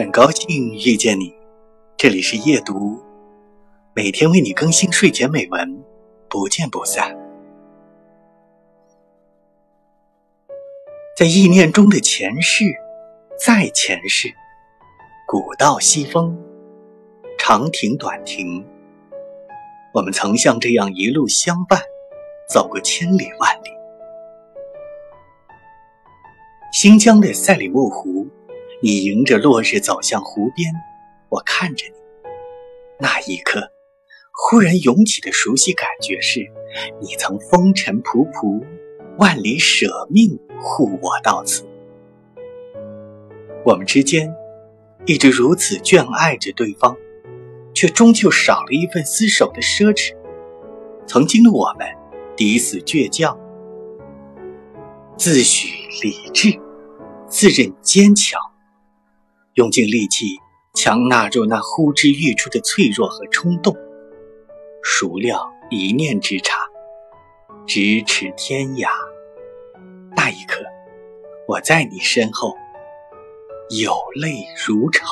很高兴遇见你，这里是夜读，每天为你更新睡前美文，不见不散。在意念中的前世，在前世，古道西风，长亭短亭，我们曾像这样一路相伴，走过千里万里。新疆的赛里木湖，你迎着落日走向湖边，我看着你，那一刻，忽然涌起的熟悉感觉是，你曾风尘仆仆，万里舍命护我到此。我们之间一直如此眷爱着对方，却终究少了一份厮守的奢侈。曾经的我们，抵死倔强，自诩理智。自认坚强，用尽力气强纳住那呼之欲出的脆弱和冲动，孰料一念之差，咫尺天涯。那一刻，我在你身后，有泪如潮。